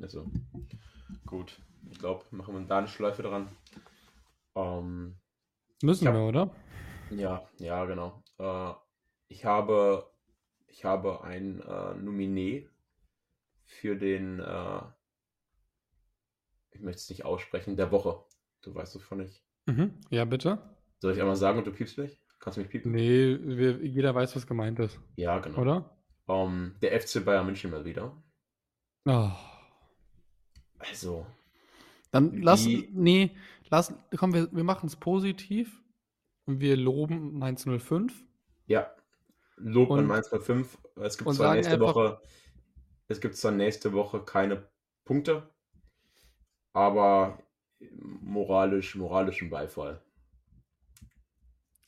Also, gut. Ich glaube, machen wir da eine Schleife dran. Ähm, Müssen Ja. wir, oder? ja, ja, genau. Äh, ich habe, ich habe ein äh, Nominé für den, äh, ich möchte es nicht aussprechen, der Woche. Du weißt wovon ich. Mhm. Ja, bitte? Soll ich einmal sagen und du piepst mich? Kannst du mich piepen? Nee, wir, jeder weiß, was gemeint ist, Ja, genau. oder? Ähm, der FC Bayern München mal wieder. Oh. Also, Dann lass, nee, lass, komm, wir, wir machen es positiv und wir loben Mainz 05. Ja, Lob an Und- Mainz 05. Es gibt zwar nächste einfach- Woche, es gibt zwar nächste Woche keine Punkte, aber moralisch, moralischen Beifall.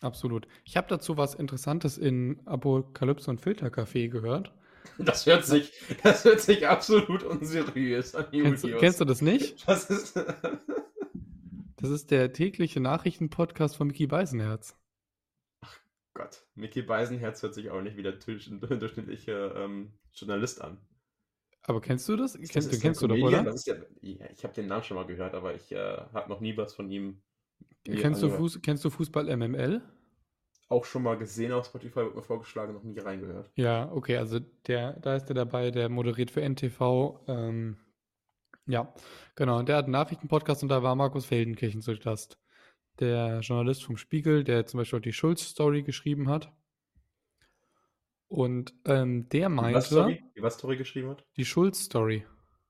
Absolut. Ich habe dazu was Interessantes in Apokalypse und Filtercafé gehört. Das hört sich, das hört sich absolut unseriös an, Kennst, du- Julius. kennst du das nicht? Das ist, Das ist der tägliche Nachrichtenpodcast von Mickey Beisenherz. Gott, Mickey Beisenherz hört sich auch nicht wie der durch- durchschnittliche ähm, Journalist an. Aber kennst du das? Das kennst du, kennst du doch, oder? Das ist ja, ich habe den Namen schon mal gehört, aber ich äh, habe noch nie was von ihm. mir Kennst du. Fuß, kennst du Fußball MML? Auch schon mal gesehen auf Spotify, wird mir vorgeschlagen, noch nie reingehört. Ja, okay, also der, da ist der dabei, der moderiert für NTV. Ähm, ja, genau. Und der hat einen Nachrichtenpodcast und da war Markus Feldenkirchen zu Gast. Der Journalist vom Spiegel, der zum Beispiel auch die Schulz-Story geschrieben hat. Und ähm, der Die was meinte, Story? Die was Story geschrieben hat? die Schulz-Story.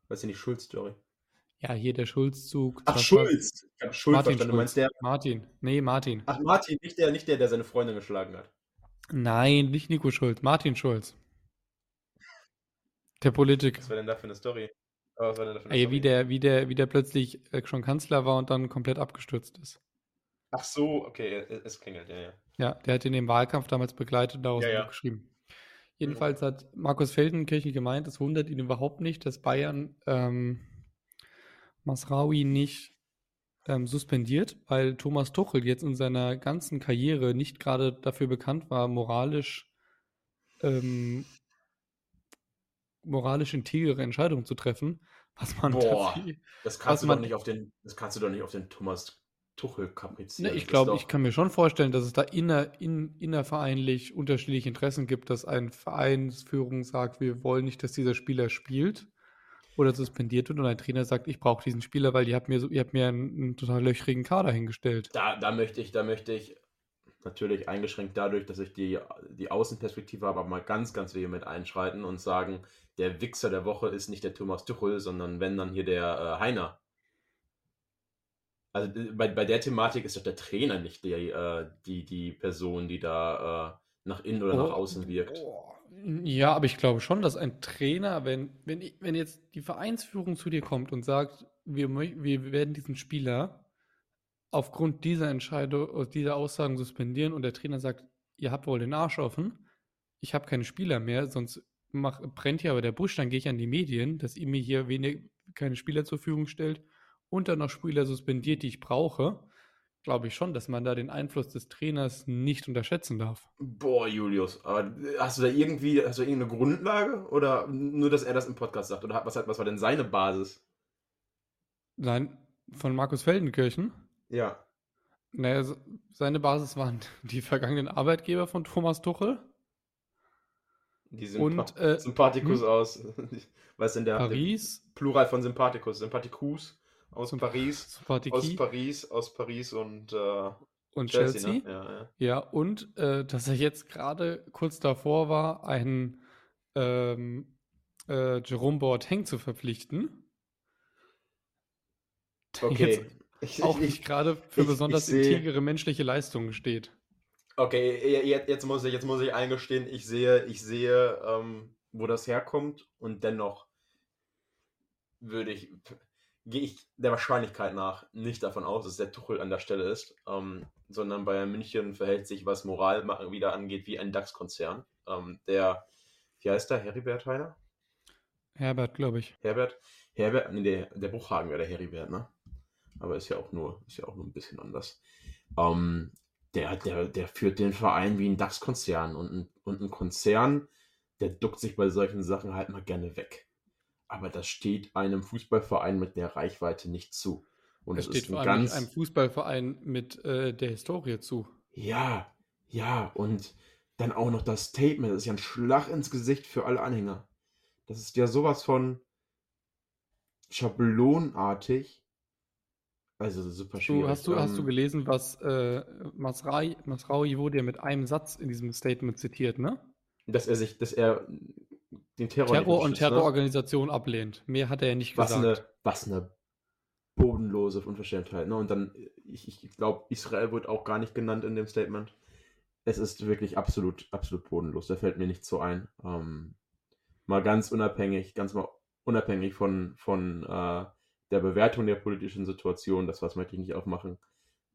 Weißt du, die Schulz-Story? Ja, hier der Schulzzug. Ach, Schulz. Ich hab Schulz Martin verstanden. Du meinst Schulz. der. Martin. Nee, Martin. Ach, Martin, nicht der, nicht der, der seine Freundin geschlagen hat. Nein, nicht Nico Schulz. Martin Schulz. Der Politiker. Was war denn da für eine Story? Was denn da für eine Ey, Story? wie der, wie der, wie der plötzlich äh, schon Kanzler war und dann komplett abgestürzt ist. Ach so, okay, es- es klingelt, ja, ja. Ja, der hat ihn im Wahlkampf damals begleitet und daraus Ja, ja. Geschrieben. Jedenfalls hat Markus Feldenkirchen gemeint, es wundert ihn überhaupt nicht, dass Bayern ähm, Masraoui nicht ähm, suspendiert, weil Thomas Tuchel jetzt in seiner ganzen Karriere nicht gerade dafür bekannt war, moralisch ähm, moralisch integere Entscheidungen zu treffen, was man Boah. Das kannst Was du man- doch nicht auf den, das kannst du doch nicht auf den Thomas Tuchel kaprizieren. Ne, ich glaube, ich kann mir schon vorstellen, dass es da inner, in, innervereinlich unterschiedliche Interessen gibt, dass eine Vereinsführung sagt, wir wollen nicht, dass dieser Spieler spielt oder suspendiert wird und ein Trainer sagt, ich brauche diesen Spieler, weil ihr habt mir, so, ihr habt mir einen, einen total löchrigen Kader hingestellt. Da, da möchte ich, da möchte ich natürlich eingeschränkt dadurch, dass ich die, die Außenperspektive habe, aber mal ganz, ganz vehement einschreiten und sagen, der Wichser der Woche ist nicht der Thomas Tuchel, sondern wenn dann hier der äh, Heiner. Also bei, bei der Thematik ist doch der Trainer nicht die, äh, die, die Person, die da äh, nach innen oder nach außen wirkt. Oh, Ja, aber ich glaube schon, dass ein Trainer, wenn, wenn, wenn jetzt die Vereinsführung zu dir kommt und sagt, wir, wir werden diesen Spieler aufgrund dieser Entscheidung, dieser Aussagen suspendieren und der Trainer sagt, ihr habt wohl den Arsch offen, ich habe keine Spieler mehr, sonst mach, brennt hier aber der Busch, dann gehe ich an die Medien, dass ihr mir hier wenig, keine Spieler zur Verfügung stellt und dann noch Spieler suspendiert, die ich brauche, glaube ich schon, dass man da den Einfluss des Trainers nicht unterschätzen darf. Boah, Julius, aber hast du da irgendwie, hast du irgendeine Grundlage? Oder nur, dass er das im Podcast sagt? Oder was, hat- was war denn seine Basis? Nein, von Markus Feldenkirchen. Ja. Naja, se- seine Basis waren die vergangenen Arbeitgeber von Thomas Tuchel. Die Und, Sympa äh, Sympathikus hm? aus. Was denn der, der Paris, Plural von Sympathikus? Sympathikus aus Symp- Paris. Aus Paris, aus Paris und äh, und Chelsea, Chelsea. ne? Ja, ja. Ja, und äh, dass er jetzt gerade kurz davor war, einen ähm, äh, Jerome Boateng zu verpflichten. Okay. jetzt Ich, auch ich, nicht gerade für ich- besonders integere menschliche Leistungen steht. Okay, je- je- jetzt muss ich, jetzt muss ich eingestehen, ich sehe, ich sehe, ähm, wo das herkommt und dennoch würde ich, gehe ich der Wahrscheinlichkeit nach nicht davon aus, dass der Tuchel an der Stelle ist, ähm, sondern Bayern München verhält sich, was Moral wieder angeht, wie ein DAX-Konzern. Ähm, der, wie heißt der, Heribert Heiner? Herbert, glaube ich. Herbert? Herbert, nee, der, der Buchhagen wäre der Heribert, ne? Aber ist ja auch nur, ist ja auch nur ein bisschen anders. Ähm, der, der, der führt den Verein wie ein DAX-Konzern und ein, und ein Konzern, der duckt sich bei solchen Sachen halt mal gerne weg. Aber das steht einem Fußballverein mit der Reichweite nicht zu. Und Es es steht vor allem ganz, einem Fußballverein mit äh, der Historie zu. ja, ja, und dann auch noch das Statement, das ist ja ein Schlag ins Gesicht für alle Anhänger. Das ist ja sowas von schablonartig. Also super schwierig. Du, hast, du, hast du Ähm, gelesen, was äh, Masrai, Masraoui wurde ja mit einem Satz in diesem Statement zitiert, ne? dass er sich, dass er den Terror, Terror und ne? Terrororganisation ablehnt. Mehr hat er ja nicht was gesagt. eine, was eine bodenlose Unverschämtheit. Ne? Und dann, ich, ich glaube, Israel wird auch gar nicht genannt in dem Statement. Es ist wirklich absolut, absolut bodenlos. Da fällt mir nichts so ein. Ähm, mal ganz unabhängig, ganz mal unabhängig von, von äh, der Bewertung der politischen Situation, das was möchte ich nicht aufmachen.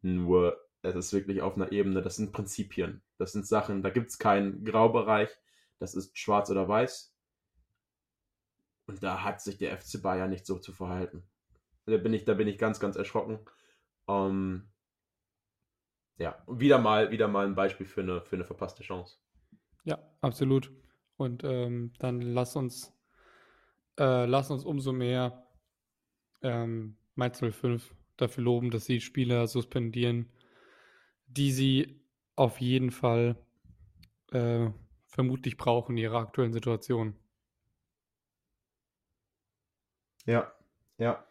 Nur, es ist wirklich auf einer Ebene, das sind Prinzipien. Das sind Sachen, da gibt es keinen Graubereich. Das ist schwarz oder weiß. Und da hat sich der FC Bayern nicht so zu verhalten. Da bin ich, da bin ich ganz, ganz erschrocken. Ähm, ja, wieder mal, wieder mal ein Beispiel für eine, für eine verpasste Chance. Ja, absolut. Und ähm, dann lass uns, äh, lass uns umso mehr ähm, Mainz 05 dafür loben, dass sie Spieler suspendieren, die sie auf jeden Fall äh, vermutlich brauchen in ihrer aktuellen Situation. Ja, ja.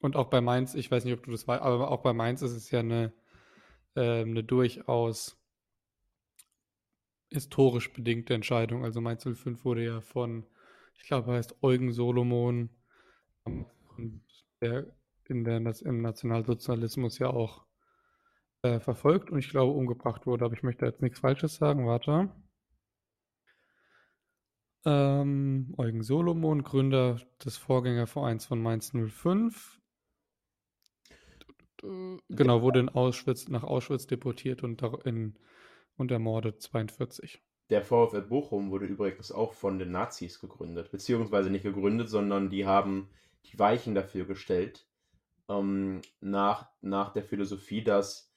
Und auch bei Mainz, ich weiß nicht, ob du das weißt, aber auch bei Mainz ist es ja eine, ähm, eine durchaus historisch bedingte Entscheidung. Also Mainz 05 wurde ja von, ich glaube, heißt Eugen Solomon, am der in der, im Nationalsozialismus ja auch äh, verfolgt und ich glaube umgebracht wurde. Aber ich möchte jetzt nichts Falsches sagen. Warte. Ähm, Eugen Solomon, Gründer des Vorgängervereins von Mainz 05. Genau, wurde in Auschwitz, nach Auschwitz deportiert und, in, und ermordet 42. Der VfL Bochum wurde übrigens auch von den Nazis gegründet. Beziehungsweise nicht gegründet, sondern die haben die Weichen dafür gestellt. Ähm, nach, nach der Philosophie, dass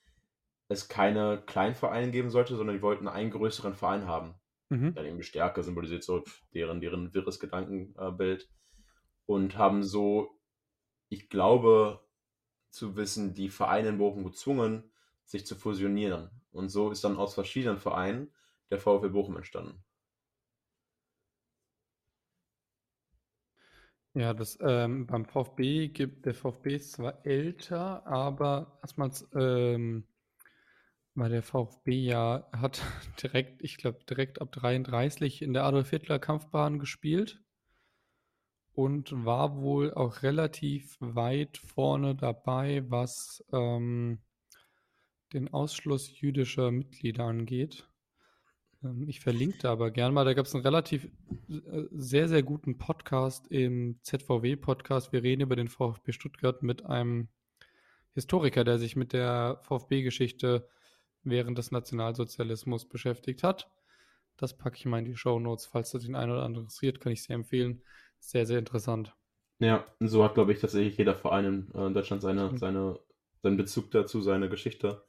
es keine Kleinvereine geben sollte, sondern die wollten einen größeren Verein haben. Mhm. Dann eben Stärke symbolisiert so deren, deren wirres Gedankenbild. Und haben so, ich glaube, zu wissen, die Vereine in Bochum gezwungen, sich zu fusionieren. Und so ist dann aus verschiedenen Vereinen der VfL Bochum entstanden. Ja, das ähm, beim VfB gibt der VfB ist zwar älter, aber erstmals ähm, weil der VfB ja hat direkt, ich glaube, direkt ab 33 in der Adolf Hitler Kampfbahn gespielt und war wohl auch relativ weit vorne dabei, was ähm, den Ausschluss jüdischer Mitglieder angeht. Ähm, ich verlinke da aber gern mal. Da gab es einen relativ äh, sehr, sehr guten Podcast im ZVW-Podcast. Wir reden über den VfB Stuttgart mit einem Historiker, der sich mit der VfB-Geschichte während des Nationalsozialismus beschäftigt hat. Das packe ich mal in die Show Notes. Falls das den einen oder anderen interessiert, kann ich sehr empfehlen. Sehr, sehr interessant. Ja, so hat, glaube ich, tatsächlich jeder Verein in äh, Deutschland seine, seine, seinen Bezug dazu, seine Geschichte,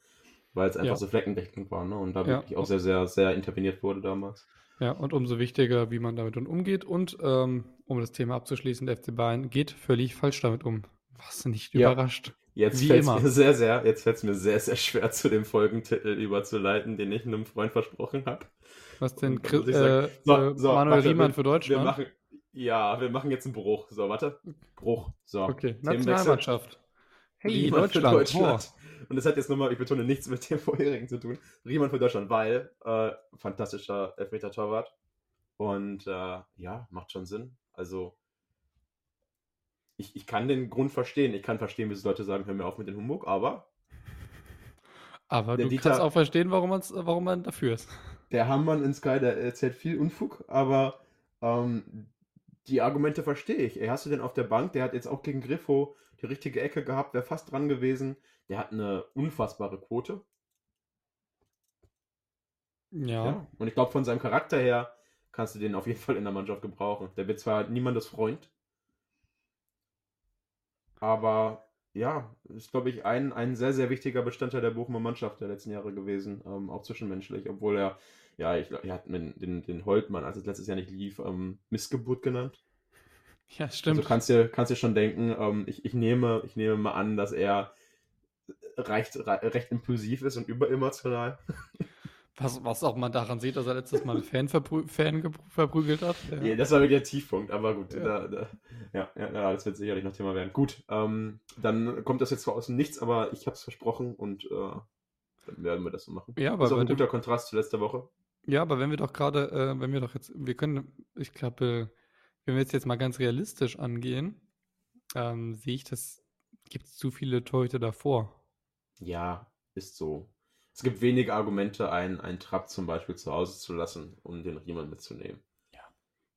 weil es einfach ja. so fleckendeckend war ne? und da wirklich ja. auch sehr, sehr, sehr interveniert wurde damals. Ja, und umso wichtiger, wie man damit umgeht. Und ähm, um das Thema abzuschließen, der FC Bayern geht völlig falsch damit um. Was nicht ja. überrascht. Jetzt fällt es mir sehr, sehr, jetzt fällt es mir sehr, sehr schwer, zu dem Folgentitel überzuleiten, den ich einem Freund versprochen habe. Was denn Chris, äh, so, so, Manuel warte, Riemann für Deutschland? Wir machen, ja, wir machen jetzt einen Bruch. So, warte. Bruch. So. Okay, Nationalmannschaft. Hey, Riemann Deutschland. Für Deutschland. Oh. Und das hat jetzt nochmal, ich betone, nichts mit dem vorherigen zu tun. Riemann für Deutschland, weil äh, fantastischer Elfmeter-Torwart. Und äh, ja, macht schon Sinn. Also ich, ich kann den Grund verstehen. Ich kann verstehen, wie Leute sagen, hör mir auf mit dem Humbug, aber. Aber du Dieter, kannst auch verstehen, warum, warum man dafür ist. Der Hammann in Sky, der erzählt viel Unfug, aber ähm, die Argumente verstehe ich. Ey, hast du denn auf der Bank, der hat jetzt auch gegen Griffo die richtige Ecke gehabt, wäre fast dran gewesen. Der hat eine unfassbare Quote. Ja. ja. Und ich glaube, von seinem Charakter her kannst du den auf jeden Fall in der Mannschaft gebrauchen. Der wird zwar niemandes Freund, aber ja, ist, glaube ich, ein, ein sehr, sehr wichtiger Bestandteil der Bochumer Mannschaft der letzten Jahre gewesen, ähm, auch zwischenmenschlich, obwohl er, ja, ich, er hat den, den Holtmann, als es letztes Jahr nicht lief, ähm, Missgeburt genannt. Ja, stimmt. Also kannst dir, kannst dir schon denken, ähm, ich, ich, nehme, ich nehme mal an, dass er recht, recht impulsiv ist und überemotional. Was, was auch man daran sieht, dass er letztes Mal einen Fan, verprü Fan verprügelt hat. Ja. ja. das war wirklich der Tiefpunkt, aber gut. Ja, da, da, ja, ja, das wird sicherlich noch Thema werden. Gut, ähm, dann kommt das jetzt zwar aus dem Nichts, aber ich habe es versprochen und äh, dann werden wir das so machen. Ja, aber das ist auch ein guter Kontrast zu letzter Woche. Ja, aber wenn wir doch gerade, äh, wenn wir doch jetzt, wir können, ich glaube, wenn wir jetzt, jetzt mal ganz realistisch angehen, ähm, sehe ich, das gibt es zu viele Torhüter davor. Ja, ist so es gibt wenige Argumente, einen, einen Trapp zum Beispiel zu Hause zu lassen, um den Riemann mitzunehmen. Ja.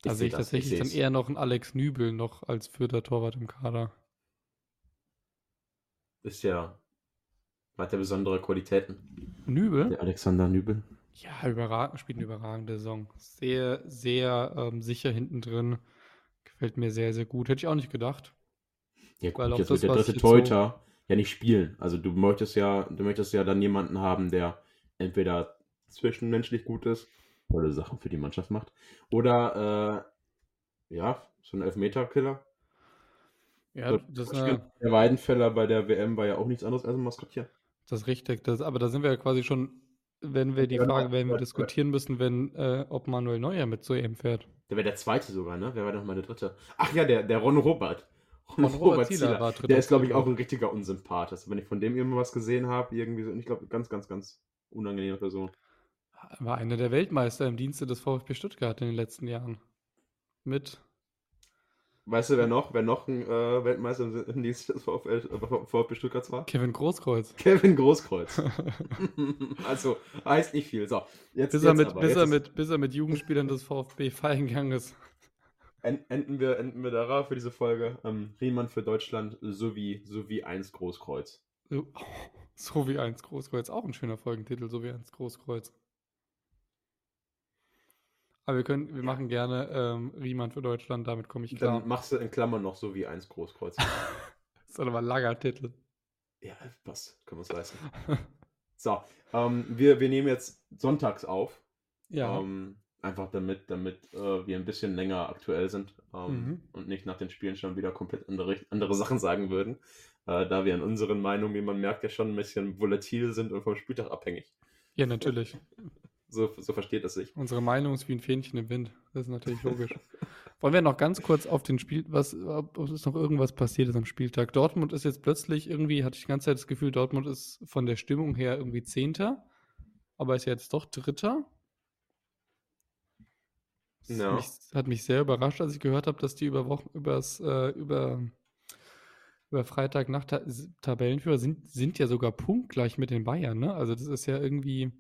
Da sehe ich tatsächlich ich dann eher noch einen Alex Nübel noch als vierter Torwart im Kader. Ist ja, hat er besondere Qualitäten. Nübel? Der Alexander Nübel. Ja, überragend, spielt eine überragende Saison. Sehr, sehr ähm, sicher hinten drin. Gefällt mir sehr, sehr gut. Hätte ich auch nicht gedacht. Ja, gut, jetzt das, wird der dritte Teuter ja nicht spielen. Also du möchtest ja, du möchtest ja dann jemanden haben, der entweder zwischenmenschlich gut ist, tolle Sachen für die Mannschaft macht, oder äh, ja, so ein Elfmeter-Killer. Ja, das ist eine... Der Weidenfeller bei der WM war ja auch nichts anderes als ein Maskottchen. Das ist richtig. Das, aber da sind wir ja quasi schon, wenn wir die Frage, werden wir diskutieren müssen, wenn, äh, ob Manuel Neuer mit zu EM fährt. Der wäre der zweite sogar, ne? Wer war doch mal der dritte? Ach ja, der, der Ron Robert. Von Robert, Robert Zieler, war Der ist, glaube ich, auch ein richtiger Unsympath. Also, wenn ich von dem irgendwas gesehen habe, irgendwie so, und ich glaube, ganz, ganz, ganz unangenehme Person. War einer der Weltmeister im Dienste des VfB Stuttgart in den letzten Jahren. Mit Weißt du, wer noch, wer noch ein äh, Weltmeister im Dienst des VfL, äh, VfB Stuttgart war? Kevin Großkreuz. Kevin Großkreuz. also, heißt nicht viel. So, jetzt, Bis, er jetzt mit, aber, bis, jetzt er ist- mit, bis er mit Jugendspielern des VfB feiern gegangen ist. En- enden wir, enden wir da für diese Folge. Ähm, Riemann für Deutschland sowie, sowie eins Großkreuz. So, so wie eins Großkreuz. Auch ein schöner Folgentitel, so wie eins Großkreuz. Aber wir können, wir machen gerne ähm, Riemann für Deutschland, damit komme ich klar. Dann machst du in Klammern noch sowie eins Großkreuz. Das ist aber ein langer Titel. ja, passt. Können wir uns leisten. So, ähm, wir, wir nehmen jetzt sonntags auf. Ja. Ähm, einfach damit, damit äh, wir ein bisschen länger aktuell sind ähm, Mhm. und nicht nach den Spielen schon wieder komplett andere, andere Sachen sagen würden. Äh, da wir in unseren Meinungen, wie man merkt, ja schon ein bisschen volatil sind und vom Spieltag abhängig. ja, natürlich. So, so versteht es sich. Unsere Meinung ist wie ein Fähnchen im Wind. Das ist natürlich logisch. Wollen wir noch ganz kurz auf den Spiel, was, ob es noch irgendwas passiert ist am Spieltag? Dortmund ist jetzt plötzlich irgendwie, hatte ich die ganze Zeit das Gefühl, Dortmund ist von der Stimmung her irgendwie Zehnter, aber ist jetzt doch Dritter. Das Ja. mich, hat mich sehr überrascht, als ich gehört habe, dass die über Wochen, übers, äh, über, über Freitag nach Ta Tabellenführer sind, sind ja sogar punktgleich mit den Bayern, ne? Also das ist ja irgendwie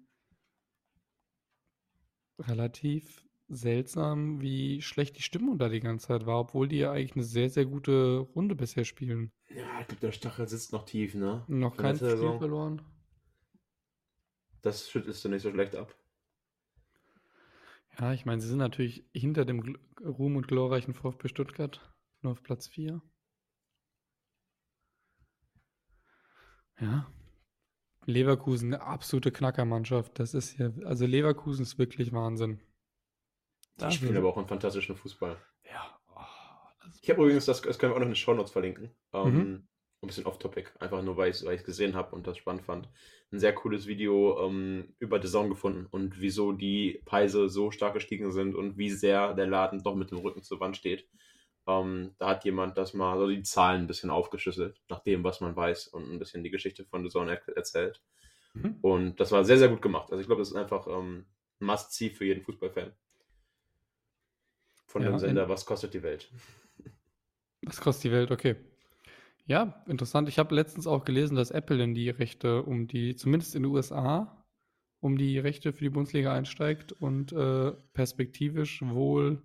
relativ seltsam, wie schlecht die Stimmung da die ganze Zeit war, obwohl die ja eigentlich eine sehr, sehr gute Runde bisher spielen. Ja, ich glaube, der Stachel sitzt noch tief, ne? Noch kein Spiel verloren. Das schüttelst du nicht so schlecht ab. Ja, ich meine, sie sind natürlich hinter dem Gl Ruhm und glorreichen VfB Stuttgart, nur auf Platz 4. Ja. Leverkusen, eine absolute Knackermannschaft. Das ist ja, also Leverkusen ist wirklich Wahnsinn. Die Da spielen aber auch einen fantastischen Fußball. Ja. Oh, Ich habe übrigens, das, das können wir auch noch in den Shownotes verlinken. Ähm, Mhm. Ein bisschen off-topic, einfach nur, weil ich es gesehen habe und das spannend fand. Ein sehr cooles Video ähm, über The Zone gefunden und wieso die Preise so stark gestiegen sind und wie sehr der Laden doch mit dem Rücken zur Wand steht. Ähm, da hat jemand das mal, also die Zahlen ein bisschen aufgeschlüsselt, nach dem, was man weiß und ein bisschen die Geschichte von The Zone er erzählt. Mhm. Und das war sehr, sehr gut gemacht. Also ich glaube, das ist einfach ähm, ein Must-See für jeden Fußballfan. Von Ja, dem Sender, was kostet die Welt? Was kostet die Welt? Okay. Ja, interessant. Ich habe letztens auch gelesen, dass Apple in die Rechte um die, zumindest in den USA, um die Rechte für die Bundesliga einsteigt und äh, perspektivisch wohl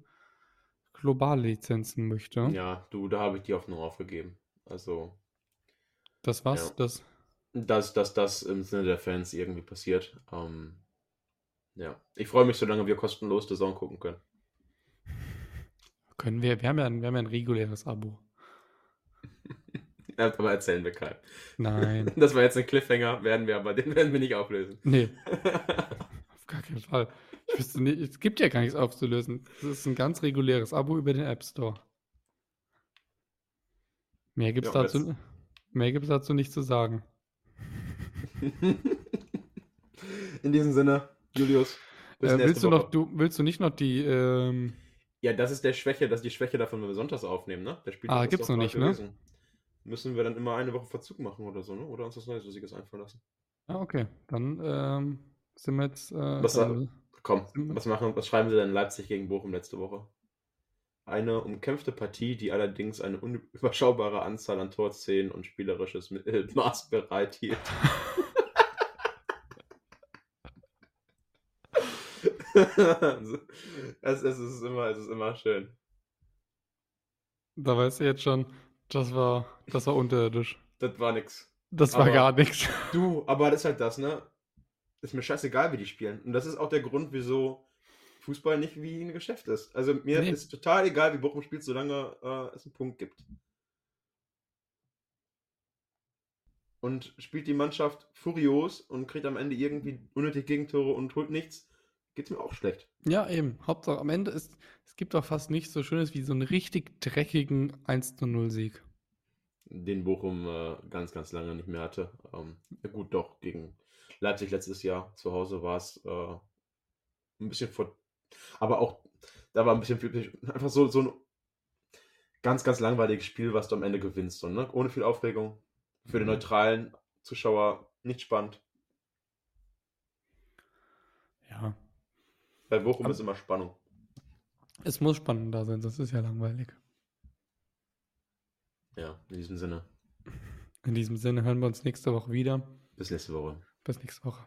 globale Lizenzen möchte. Ja, du, da habe ich die Hoffnung aufgegeben. Also, Das was? Ja. Das. dass, dass das im Sinne der Fans irgendwie passiert. Ähm, ja, ich freue mich, solange wir kostenlos The Zone gucken können. Können wir, wir haben ja ein, wir haben ja ein reguläres Abo. Aber erzählen wir keinen. Nein. Das war jetzt ein Cliffhanger, werden wir aber, den werden wir nicht auflösen. nee, auf gar keinen Fall. Ich wüsste nicht, es gibt ja gar nichts aufzulösen. Es ist ein ganz reguläres Abo über den App Store. Mehr gibt es Ja, dazu, jetzt- mehr gibt's dazu nicht zu sagen. In diesem Sinne, Julius. Äh, willst, du Woche. noch, du, willst du nicht noch die, ähm, Ja, das ist der Schwäche, das ist die Schwäche davon, wenn wir sonntags aufnehmen, ne? Der Spieltag Ah, gibt's noch nicht, ne? Müssen wir dann immer eine Woche Verzug machen oder so, ne? Oder uns was Neues, Lustiges einfallen lassen. ah, okay, dann ähm, sind wir jetzt, äh, Was dann, Komm, was machen, was schreiben sie denn Leipzig gegen Bochum letzte Woche? Eine umkämpfte Partie, die allerdings eine unüberschaubare Anzahl an Torszenen und spielerisches äh, Maß bereithielt. es, es, ist immer, es ist immer schön. da weißt du jetzt schon, das war, das war unterirdisch. Das war nix. Das war Aber- gar nichts. Du, aber das ist halt das, ne? Ist mir scheißegal, wie die spielen. Und das ist auch der Grund, wieso Fußball nicht wie ein Geschäft ist. Also mir Nee. ist total egal, wie Bochum spielt, solange äh, es einen Punkt gibt. Und spielt die Mannschaft furios und kriegt am Ende irgendwie unnötig Gegentore und holt nichts, geht's mir auch schlecht. Ja, eben. Hauptsache, am Ende ist, es gibt doch fast nichts so Schönes wie so einen richtig dreckigen 1-0-Sieg. Den Bochum äh, ganz, ganz lange nicht mehr hatte. Ähm, ja gut, doch, gegen Leipzig letztes Jahr zu Hause war es äh, ein bisschen vor. Aber auch, da war ein bisschen viel, einfach so, so ein ganz, ganz langweiliges Spiel, was du am Ende gewinnst. So, ne? Ohne viel Aufregung. Für den Mhm. neutralen Zuschauer nicht spannend. Ja. Bei Bochum Aber ist immer Spannung. Es muss spannend da sein, sonst ist ja langweilig. Ja, in diesem Sinne. In diesem Sinne hören wir uns nächste Woche wieder. Bis nächste Woche. Bis nächste Woche.